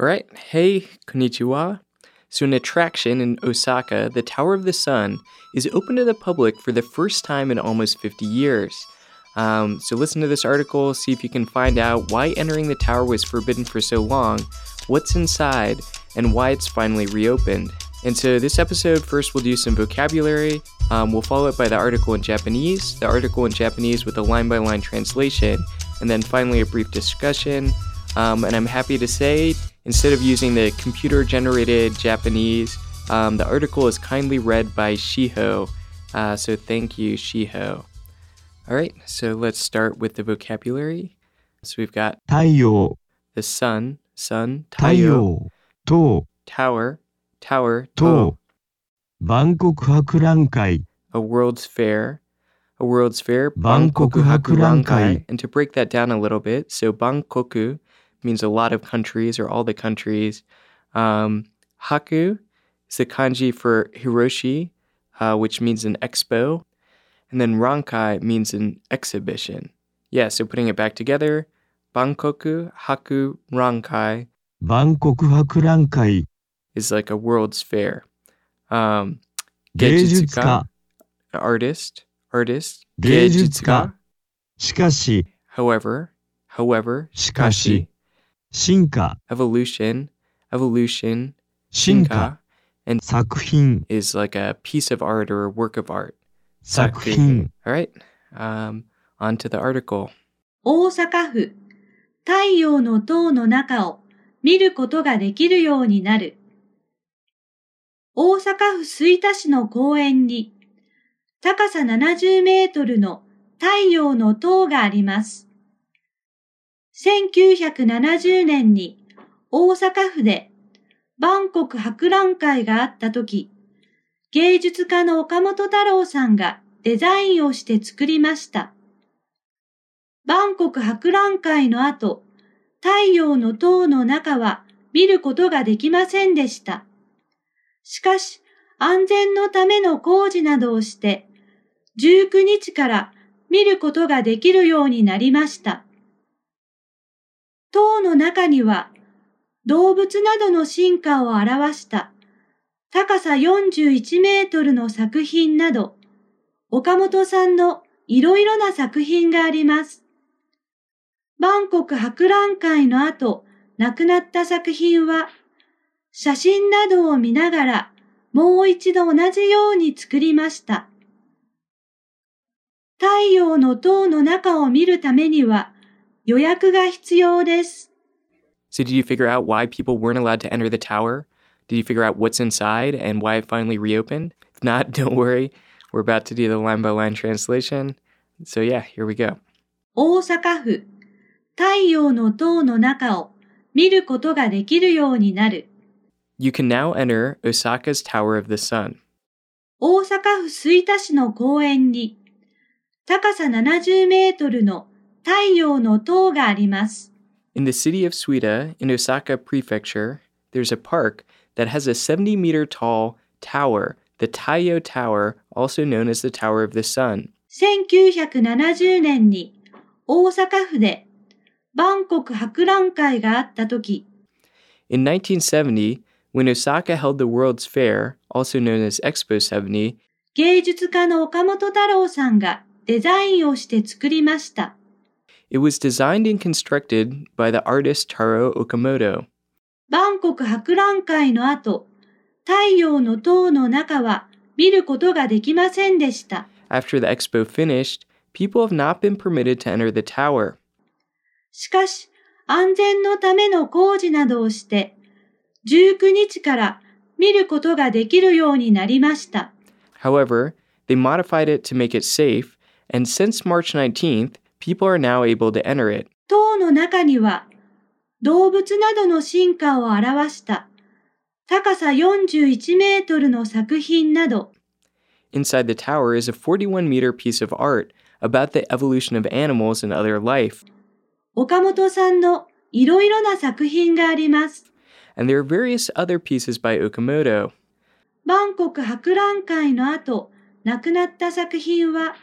All right. Hey, konnichiwa. So, an attraction in Osaka, the Tower of the Sun, is open to the public for the first time in almost 50 years. Um, so, listen to this article, see if you can find out why entering the tower was forbidden for so long, what's inside, and why it's finally reopened. And so, this episode, first we'll do some vocabulary. Um, we'll follow it by the article in Japanese, the article in Japanese with a line by line translation, and then finally a brief discussion. Um, and I'm happy to say, Instead of using the computer generated Japanese, um, the article is kindly read by Shiho, uh, so thank you, Shiho. All right, so let's start with the vocabulary. So we've got 太陽 the sun, sun, taiyo, to, tower, tower, と to, oh. 万国博覧会 a world's fair, a world's fair, Bankoku Hakurankai. And to break that down a little bit, so Bankoku means a lot of countries or all the countries. Um, Haku is the kanji for Hiroshi, uh, which means an expo. And then Rankai means an exhibition. Yeah, so putting it back together, Bankoku Haku Rankai. Bankoku Haku Rankai is like a world's fair. Um, Geijutsuka, artist, artist. Geijutsuka. しかし however, however, しかし進化、evolution, evolution, 進化、and 作品、is like a piece of art or a work of art. 作品、All right, um, on to the article. 大阪府太陽の塔の中を見ることができるようになる。大阪府吹田市の公園に高さ70メートルの太陽の塔があります。1970年に大阪府で万国博覧会があったとき、芸術家の岡本太郎さんがデザインをして作りました。万国博覧会の後、太陽の塔の中は見ることができませんでした。しかし、安全のための工事などをして、19日から見ることができるようになりました。塔の中には、動物などの進化を表した高さ41メートルの作品など、岡本さんのいろいろな作品があります。万国博覧会の後、亡くなった作品は、写真などを見ながら、もう一度同じように作りました。太陽の塔の中を見るためには、予約が必要です。 So, did you figure out why people weren't allowed to enter the tower? Did you figure out what's inside and why it finally reopened? If not, don't worry. We're about to do the line by line translation. So, yeah, here we go. 大阪府太陽の塔の中を見ることができるようになる。 You can now enter Osaka's Tower of the Sun. 大阪府吹田市の公園に高さ70メートルの 太陽の塔があります。In the city of Suida, in Osaka Prefecture, there's a park that has a 70 meter tall tower, the Taiyo Tower, also known as the Tower of the Sun. 1970年に大阪府で万国博覧会があったとき、In 1970, when Osaka held the World's Fair, also known as Expo 70, 芸術家の岡本太郎さんがデザインをして作りました。It was designed and constructed by the artist Taro Okamoto. 万国博覧会の後、太陽の塔の中は見ることができませんでした。After the expo finished, people have not been permitted to enter the tower. しかし、安全のための工事などをして、19日から見ることができるようになりました。However, they modified it to make it safe, and since March 19th, people are now able to enter it. 塔の中には、動物などの進化を表した高さ41メートルの作品など、Inside the tower is a 41 meter piece of art about the evolution of animals and other life, 岡本さんのいろいろな作品があります。and there are various other pieces by Okamoto. 万国博覧会の後、亡くなった作品は、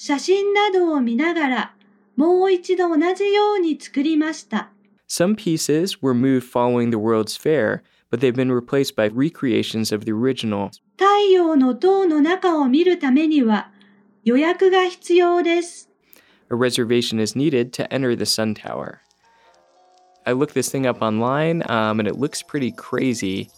写真などを見ながら、もう一度同じように作りました。 Some pieces were moved following the World's Fair, but they've been replaced by recreations of the original. 太陽の塔の中を見るためには予約が必要です。 A reservation is needed to enter the Sun Tower. I looked this thing up online, um, and it looks pretty crazy.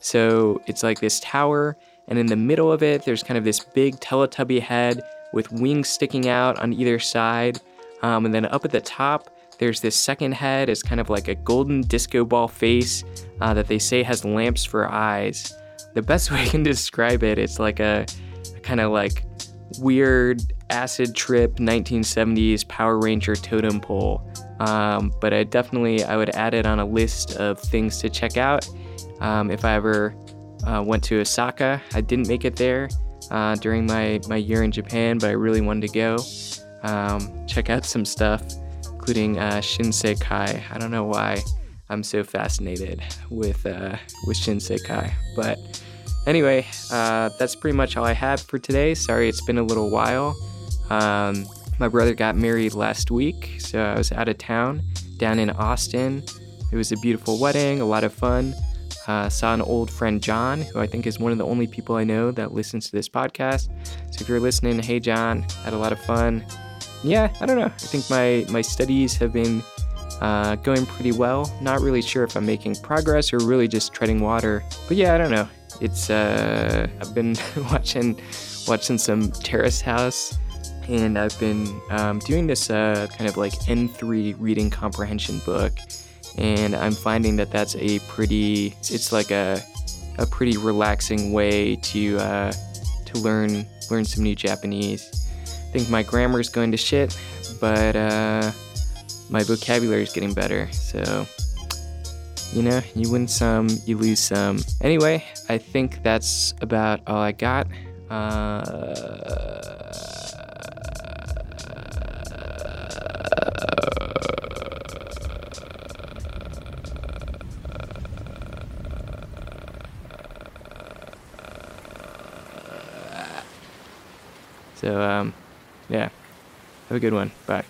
So it's like this tower, and in the middle of it, there's kind of this big Teletubby head with wings sticking out on either side. Um, and then up at the top, there's this second head. It's kind of like a golden disco ball face uh, that they say has lamps for eyes. The best way I can describe it, it's like a, a kind of like weird acid trip 1970s Power Ranger totem pole. Um, but I definitely I would add it on a list of things to check out um, if I ever uh, went to Osaka. I didn't make it there uh, during my, my year in Japan, but I really wanted to go um, check out some stuff, including uh, Shinsekai. I don't know why I'm so fascinated with uh, with Shinsekai, but anyway, uh, that's pretty much all I have for today. Sorry, it's been a little while. Um, my brother got married last week, so I was out of town down in Austin. It was a beautiful wedding, a lot of fun. Uh, saw an old friend, John, who I think is one of the only people I know that listens to this podcast. So if you're listening, hey, John, had a lot of fun. Yeah, I don't know. I think my, my studies have been uh, going pretty well. Not really sure if I'm making progress or really just treading water. But yeah, I don't know. It's uh, I've been watching watching some Terrace House, and I've been um, doing this uh, kind of like N3 reading comprehension book, and I'm finding that that's a pretty it's like a a pretty relaxing way to uh, to learn learn some new Japanese. I think my grammar is going to shit, but uh, my vocabulary is getting better. So you know, you win some, you lose some. Anyway, I think that's about all I got. Uh, so, um, yeah. Have a good one. Bye.